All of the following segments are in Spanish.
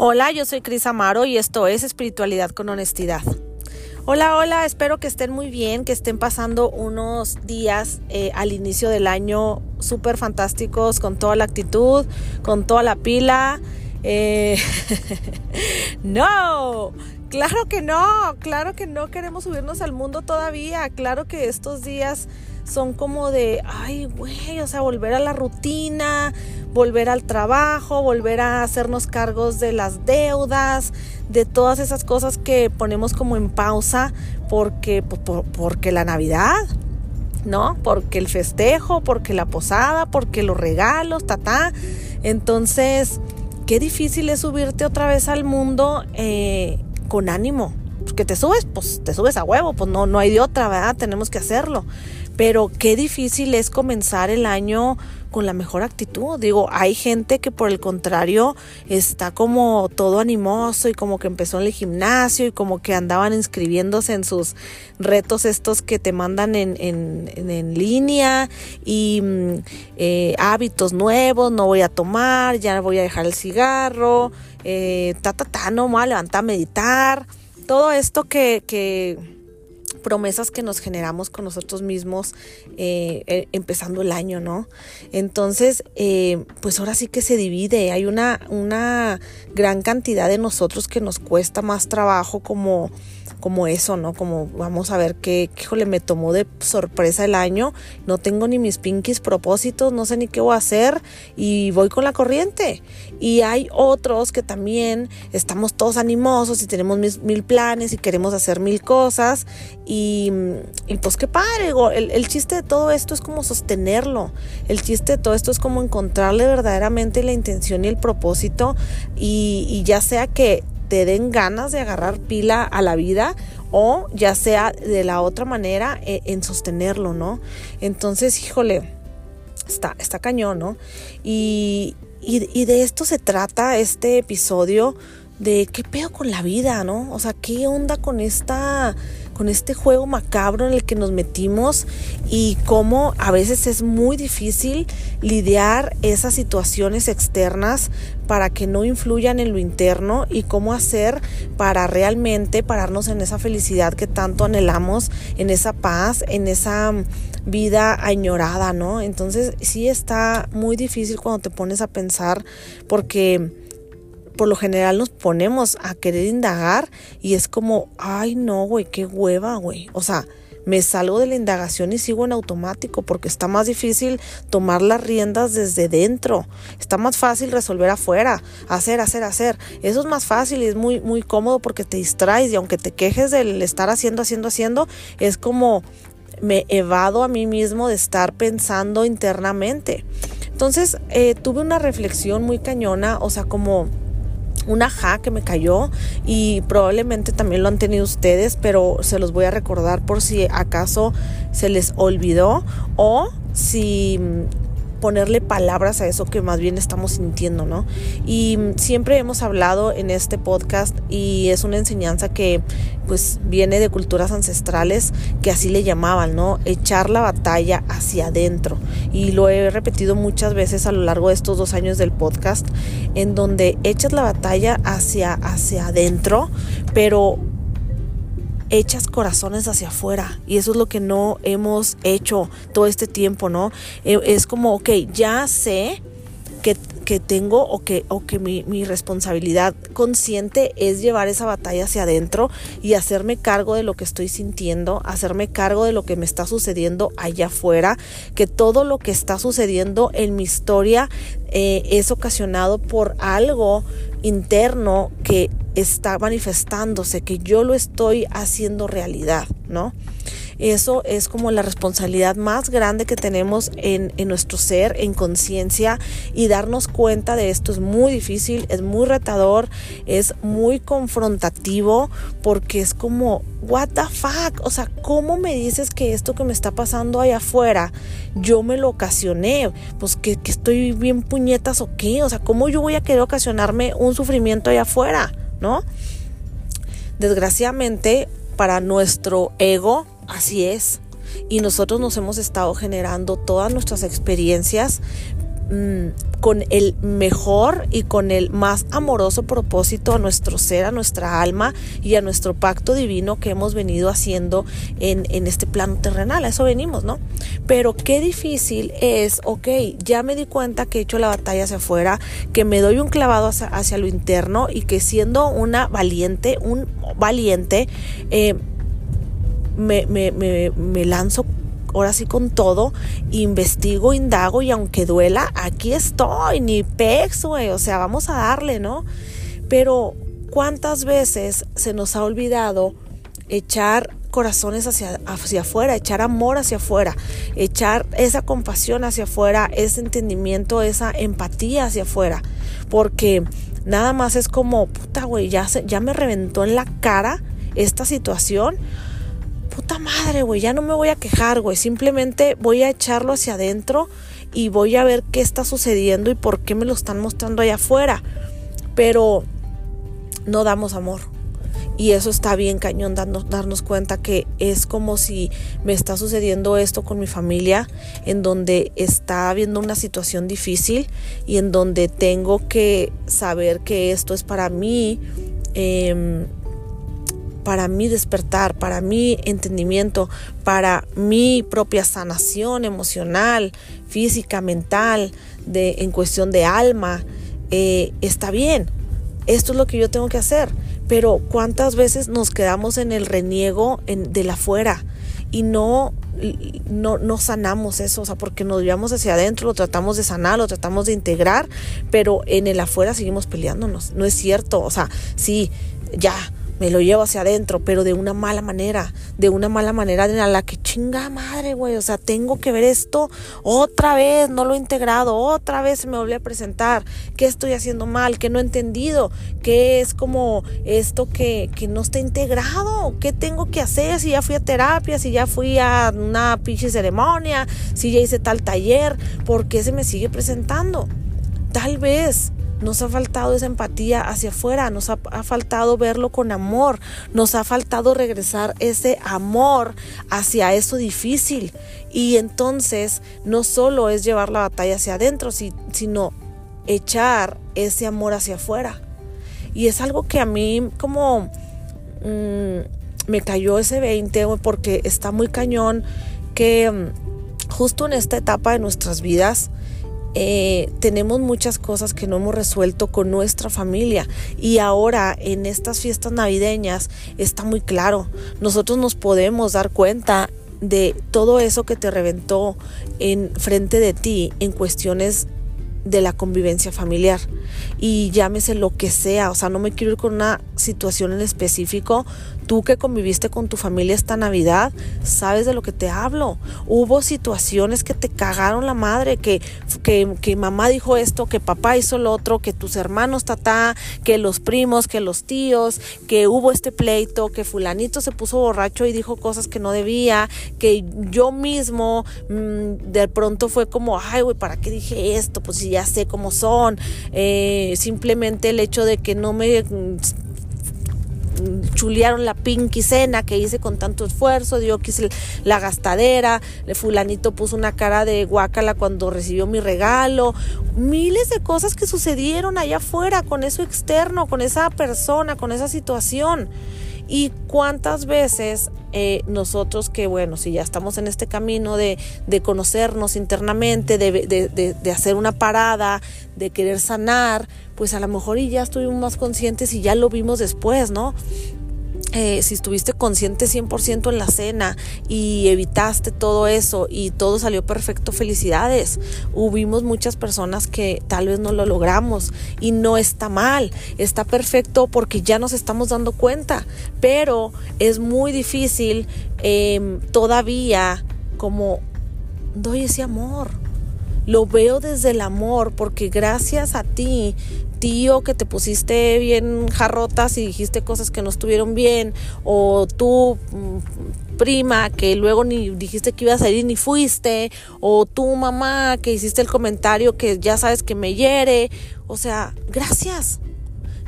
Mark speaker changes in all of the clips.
Speaker 1: Hola, yo soy Cris Amaro y esto es Espiritualidad con Honestidad. Hola, hola, espero que estén muy bien, que estén pasando unos días eh, al inicio del año súper fantásticos, con toda la actitud, con toda la pila. Eh, no, claro que no, claro que no queremos subirnos al mundo todavía, claro que estos días son como de, ay, güey, o sea, volver a la rutina, volver al trabajo, volver a hacernos cargos de las deudas, de todas esas cosas que ponemos como en pausa porque, porque la Navidad, ¿no? Porque el festejo, porque la posada, porque los regalos, ta, Entonces, qué difícil es subirte otra vez al mundo eh, con ánimo. Porque te subes, pues te subes a huevo, pues no, no hay de otra, ¿verdad? Tenemos que hacerlo pero qué difícil es comenzar el año con la mejor actitud. Digo, hay gente que por el contrario está como todo animoso y como que empezó en el gimnasio y como que andaban inscribiéndose en sus retos estos que te mandan en, en, línea y mm, eh, hábitos nuevos, no voy a tomar, ya voy a dejar el cigarro, eh, ta, ta, ta, no me voy a levantar a meditar. Todo esto que, que promesas que nos generamos con nosotros mismos eh, eh, empezando el año, ¿no? Entonces, eh, pues ahora sí que se divide, hay una, una gran cantidad de nosotros que nos cuesta más trabajo como como eso, ¿no? Como vamos a ver qué, híjole, me tomó de sorpresa el año, no tengo ni mis pinkies propósitos, no sé ni qué voy a hacer y voy con la corriente. Y hay otros que también estamos todos animosos y tenemos mil, planes y queremos hacer mil cosas y, pues qué padre, el, el chiste de todo esto es como sostenerlo, el chiste de todo esto es como encontrarle verdaderamente la intención y el propósito y, y ya sea que te den ganas de agarrar pila a la vida o ya sea de la otra manera eh, en sostenerlo, ¿no? Entonces, híjole, está, está cañón, ¿no? Y, y, de esto se trata este episodio de qué pedo con la vida, ¿no? O sea, qué onda con esta con este juego macabro en el que nos metimos y cómo a veces es muy difícil lidiar esas situaciones externas para que no influyan en lo interno y cómo hacer para realmente pararnos en esa felicidad que tanto anhelamos, en esa paz, en esa vida añorada, ¿no? Entonces sí está muy difícil cuando te pones a pensar porque por lo general nos ponemos a querer indagar y es como, ay no, güey, qué hueva, güey. O sea, me salgo de la indagación y sigo en automático porque está más difícil tomar las riendas desde dentro. Está más fácil resolver afuera, hacer, hacer, hacer. Eso es más fácil y es muy, muy cómodo porque te distraes y aunque te quejes del estar haciendo, haciendo, haciendo, es como me evado a mí mismo de estar pensando internamente. Entonces eh, tuve una reflexión muy cañona, o sea, como una ja que me cayó y probablemente también lo han tenido ustedes, pero se los voy a recordar por si acaso se les olvidó o si ponerle palabras a eso que más bien estamos sintiendo, ¿no? Y siempre hemos hablado en este podcast y es una enseñanza que pues viene de culturas ancestrales que así le llamaban, ¿no? Echar la batalla hacia adentro. Y lo he repetido muchas veces a lo largo de estos dos años del podcast, en donde echas la batalla hacia, hacia adentro, pero echas corazones hacia afuera y eso es lo que no hemos hecho todo este tiempo, ¿no? E, es como, ok, ya sé que, que tengo o que, o que mi, mi, responsabilidad consciente es llevar esa batalla hacia adentro y hacerme cargo de lo que estoy sintiendo, hacerme cargo de lo que me está sucediendo allá afuera, que todo lo que está sucediendo en mi historia eh, es ocasionado por algo interno que está manifestándose, que yo lo estoy haciendo realidad, ¿no? Eso es como la responsabilidad más grande que tenemos en, nuestro ser, en conciencia y darnos cuenta de esto es muy difícil, es muy retador, es muy confrontativo porque es como, what the fuck, o sea, ¿cómo me dices que esto que me está pasando allá afuera yo me lo ocasioné? Pues que, que estoy bien puñetas o qué, o sea, ¿cómo yo voy a querer ocasionarme un sufrimiento allá afuera? ¿No? Desgraciadamente, para nuestro ego, Así es. Y nosotros nos hemos estado generando todas nuestras experiencias mm, con el mejor y con el más amoroso propósito a nuestro ser, a nuestra alma y a nuestro pacto divino que hemos venido haciendo en, en este plano terrenal. A eso venimos, ¿no? Pero qué difícil es, ok, ya me di cuenta que he hecho la batalla hacia afuera, que me doy un clavado hacia, lo interno y que siendo una valiente, un valiente, eh, me, me, me lanzo ahora sí con todo, investigo, indago y aunque duela, aquí estoy, ni pex, güey, o sea, vamos a darle, ¿no? Pero ¿cuántas veces se nos ha olvidado echar corazones hacia, hacia afuera, echar amor hacia afuera, echar esa compasión hacia afuera, ese entendimiento, esa empatía hacia afuera? Porque nada más es como, puta, güey, ya, ya me reventó en la cara esta situación madre, güey, ya no me voy a quejar, güey, simplemente voy a echarlo hacia adentro y voy a ver qué está sucediendo y por qué me lo están mostrando allá afuera. Pero no damos amor. Y eso está bien cañón, darnos, darnos cuenta que es como si me está sucediendo esto con mi familia, en donde está habiendo una situación difícil y en donde tengo que saber que esto es para mí. Eh, para mi despertar, para mi entendimiento, para mi propia sanación emocional, física, mental, de, en cuestión de alma, eh, está bien. Esto es lo que yo tengo que hacer. Pero ¿cuántas veces nos quedamos en el reniego en, de la fuera y no, no, no sanamos eso? O sea, porque nos llevamos hacia adentro, lo tratamos de sanar, lo tratamos de integrar, pero en el afuera seguimos peleándonos. No es cierto. O sea, sí, ya me lo llevo hacia adentro, pero de una mala manera, de una mala manera en la que chinga madre, güey, o sea, tengo que ver esto otra vez, no lo he integrado, otra vez me volví a presentar, qué estoy haciendo mal, qué no he entendido, qué es como esto que, que no está integrado, qué tengo que hacer, si ya fui a terapia, si ya fui a una pinche ceremonia, si ya hice tal taller, ¿por qué se me sigue presentando? Tal vez nos ha faltado esa empatía hacia afuera, nos ha, faltado verlo con amor, nos ha faltado regresar ese amor hacia eso difícil. Y entonces no solo es llevar la batalla hacia adentro, sino echar ese amor hacia afuera. Y es algo que a mí como mm, me cayó ese 20 porque está muy cañón que mm, justo en esta etapa de nuestras vidas, eh, tenemos muchas cosas que no hemos resuelto con nuestra familia. Y ahora en estas fiestas navideñas está muy claro, nosotros nos podemos dar cuenta de todo eso que te reventó en frente de ti en cuestiones de la convivencia familiar. Y llámese lo que sea, o sea, no me quiero ir con una situación en específico, tú que conviviste con tu familia esta Navidad, sabes de lo que te hablo. Hubo situaciones que te cagaron la madre, que, que, que mamá dijo esto, que papá hizo lo otro, que tus hermanos tatá, que los primos, que los tíos, que hubo este pleito, que fulanito se puso borracho y dijo cosas que no debía, que yo mismo mm, de pronto fue como, ay, güey, ¿para qué dije esto? Pues si ya sé cómo son. Eh, simplemente el hecho de que no me chulearon la pinky cena que hice con tanto esfuerzo, yo quise la gastadera, el fulanito puso una cara de guacala cuando recibió mi regalo, miles de cosas que sucedieron allá afuera con eso externo, con esa persona, con esa situación. Y cuántas veces eh, nosotros que, bueno, si ya estamos en este camino de, de conocernos internamente, de, de, de, hacer una parada, de querer sanar, pues a lo mejor y ya estuvimos más conscientes y ya lo vimos después, ¿no? Eh, si estuviste consciente 100% en la cena y evitaste todo eso y todo salió perfecto, felicidades. Hubimos muchas personas que tal vez no lo logramos y no está mal, está perfecto porque ya nos estamos dando cuenta, pero es muy difícil em, todavía como doy ese amor. Lo veo desde el amor porque gracias a ti tío que te pusiste bien jarrotas y dijiste cosas que no estuvieron bien, o tú mm, prima que luego ni dijiste que ibas a ir ni fuiste, o tu mamá que hiciste el comentario que ya sabes que me hiere, o sea, gracias.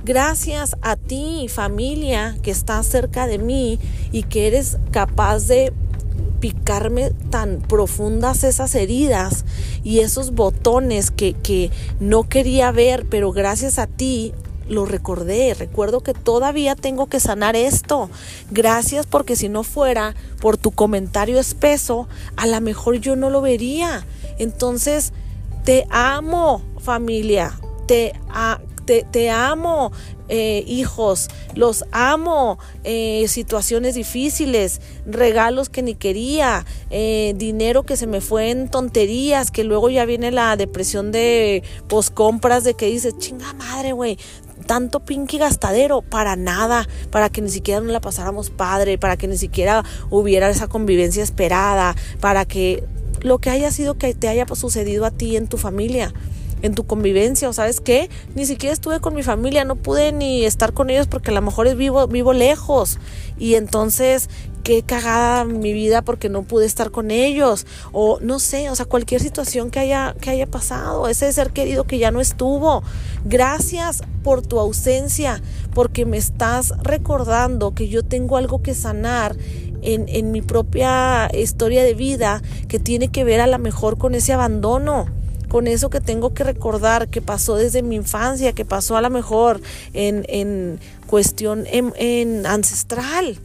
Speaker 1: Gracias a ti, familia, que estás cerca de mí y que eres capaz de picarme tan profundas esas heridas y esos botones que, que no quería ver, pero gracias a ti lo recordé. Recuerdo que todavía tengo que sanar esto. Gracias porque si no fuera por tu comentario espeso, a lo mejor yo no lo vería. Entonces, te amo familia. Te, te, te amo, eh, hijos, los amo, eh, situaciones difíciles, regalos que ni quería, eh, dinero que se me fue en tonterías, que luego ya viene la depresión de poscompras de que dices, chinga madre, güey, tanto pinky gastadero para nada, para que ni siquiera nos la pasáramos padre, para que ni siquiera hubiera esa convivencia esperada, para que lo que haya sido que te haya sucedido a ti en tu familia en tu convivencia o sabes qué, ni siquiera estuve con mi familia, no pude ni estar con ellos porque a lo mejor es vivo, vivo lejos. Y entonces qué cagada mi vida porque no pude estar con ellos. O no sé, o sea, cualquier situación que haya que haya pasado, ese ser querido que ya no estuvo. Gracias por tu ausencia, porque me estás recordando que yo tengo algo que sanar en, en mi propia historia de vida que tiene que ver a lo mejor con ese abandono con eso que tengo que recordar que pasó desde mi infancia, que pasó a lo mejor en, en cuestión en, ancestral.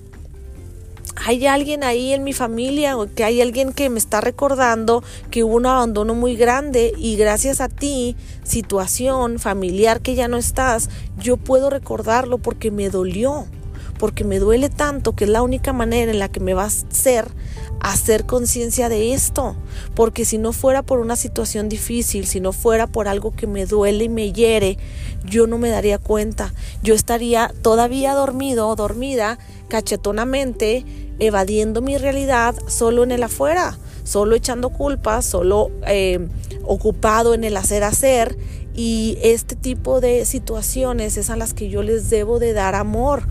Speaker 1: Hay alguien ahí en mi familia o que hay alguien que me está recordando que hubo un abandono muy grande y gracias a ti, situación familiar que ya no estás, yo puedo recordarlo porque me dolió, porque me duele tanto que es la única manera en la que me va a ser hacer conciencia de esto, porque si no fuera por una situación difícil, si no fuera por algo que me duele y me hiere, yo no me daría cuenta. Yo estaría todavía dormido o dormida cachetonamente, evadiendo mi realidad solo en el afuera, solo echando culpas, solo eh, ocupado en el hacer hacer. Y este tipo de situaciones es a las que yo les debo de dar amor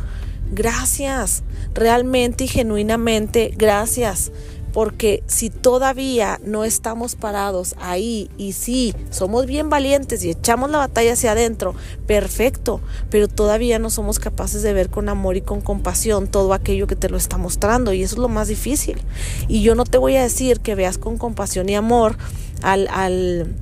Speaker 1: Gracias, realmente y genuinamente gracias. Porque si todavía no estamos parados ahí y sí, somos bien valientes y echamos la batalla hacia adentro, perfecto, pero todavía no somos capaces de ver con amor y con compasión todo aquello que te lo está mostrando y eso es lo más difícil. Y yo no te voy a decir que veas con compasión y amor al, al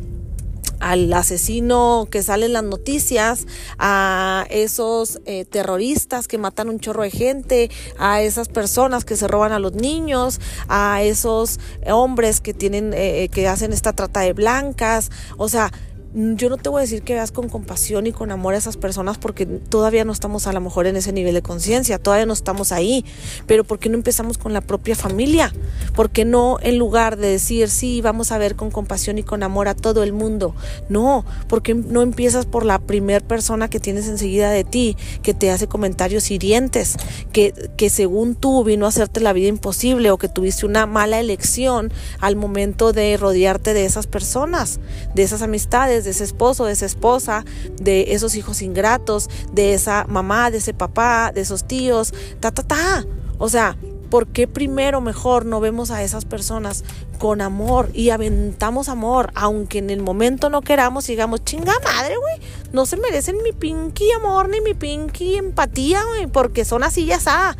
Speaker 1: al asesino que sale en las noticias, a esos eh, terroristas que matan un chorro de gente, a esas personas que se roban a los niños, a esos hombres que tienen, eh, que hacen esta trata de blancas, o sea, yo no te voy a decir que veas con compasión y con amor a esas personas porque todavía no estamos a lo mejor en ese nivel de conciencia, todavía no estamos ahí, pero ¿por qué no empezamos con la propia familia? ¿Por qué no en lugar de decir, sí, vamos a ver con compasión y con amor a todo el mundo? No, porque no empiezas por la primer persona que tienes enseguida de ti, que te hace comentarios hirientes, que, que según tú vino a hacerte la vida imposible o que tuviste una mala elección al momento de rodearte de esas personas, de esas amistades? De ese esposo, de esa esposa, de esos hijos ingratos, de esa mamá, de ese papá, de esos tíos, ta, ta, ta. O sea, ¿por qué primero mejor no vemos a esas personas con amor y aventamos amor, aunque en el momento no queramos y digamos, chinga madre, güey, no se merecen mi pinky amor ni mi pinky empatía, güey, porque son así ya está.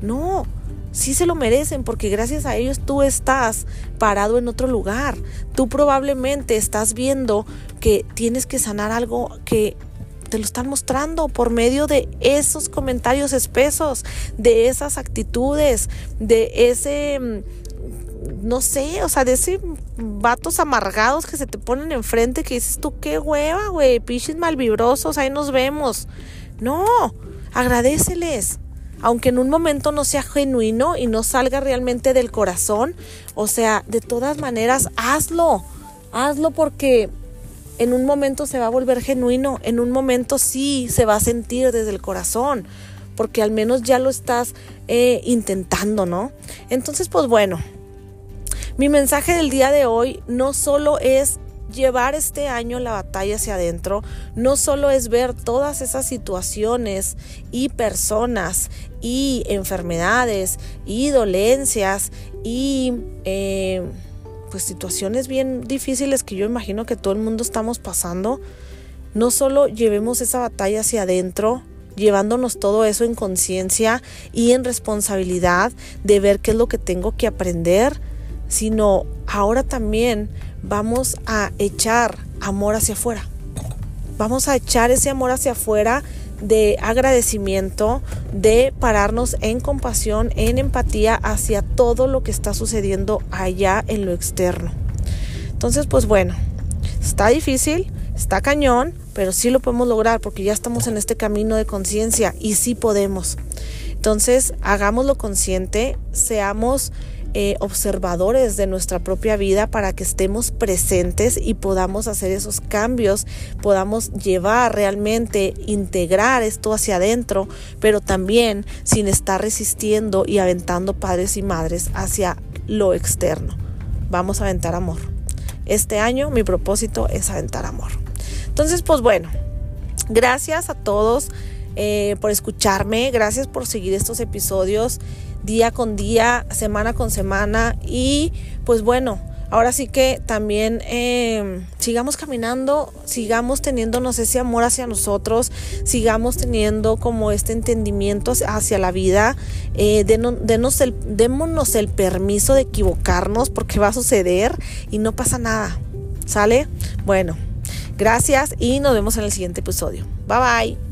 Speaker 1: No, sí se lo merecen porque gracias a ellos tú estás parado en otro lugar. Tú probablemente estás viendo que tienes que sanar algo que te lo están mostrando por medio de esos comentarios espesos, de esas actitudes, de ese mm, no sé, o sea, de ese vatos amargados que se te ponen enfrente que dices tú, qué hueva, güey, pichis malvibrosos, ahí nos vemos. No, agradeceles aunque en un momento no sea genuino y no salga realmente del corazón, o sea, de todas maneras, hazlo, hazlo porque en un momento se va a volver genuino, en un momento sí se va a sentir desde el corazón, porque al menos ya lo estás eh, intentando, ¿no? Entonces, pues bueno, mi mensaje del día de hoy no solo es llevar este año la batalla hacia adentro no solo es ver todas esas situaciones y personas y enfermedades y dolencias y eh, pues situaciones bien difíciles que yo imagino que todo el mundo estamos pasando, no solo llevemos esa batalla hacia adentro llevándonos todo eso en conciencia y en responsabilidad de ver qué es lo que tengo que aprender, sino ahora también vamos a echar amor hacia afuera. Vamos a echar ese amor hacia afuera de agradecimiento, de pararnos en compasión, en empatía hacia todo lo que está sucediendo allá en lo externo. Entonces, pues bueno, está difícil, está cañón, pero sí lo podemos lograr porque ya estamos en este camino de conciencia y sí podemos. Entonces, hagámoslo consciente, seamos eh, observadores de nuestra propia vida para que estemos presentes y podamos hacer esos cambios, podamos llevar realmente, integrar esto hacia adentro, pero también sin estar resistiendo y aventando padres y madres hacia lo externo. Vamos a aventar amor. Este año mi propósito es aventar amor. Entonces, pues bueno, gracias a todos. Eh, por escucharme, gracias por seguir estos episodios día con día, semana con semana y pues bueno, ahora sí que también eh, sigamos caminando, sigamos teniéndonos ese amor hacia nosotros, sigamos teniendo como este entendimiento hacia la vida, eh, denos el, démonos el permiso de equivocarnos porque va a suceder y no pasa nada, ¿sale? Bueno, gracias y nos vemos en el siguiente episodio. Bye bye.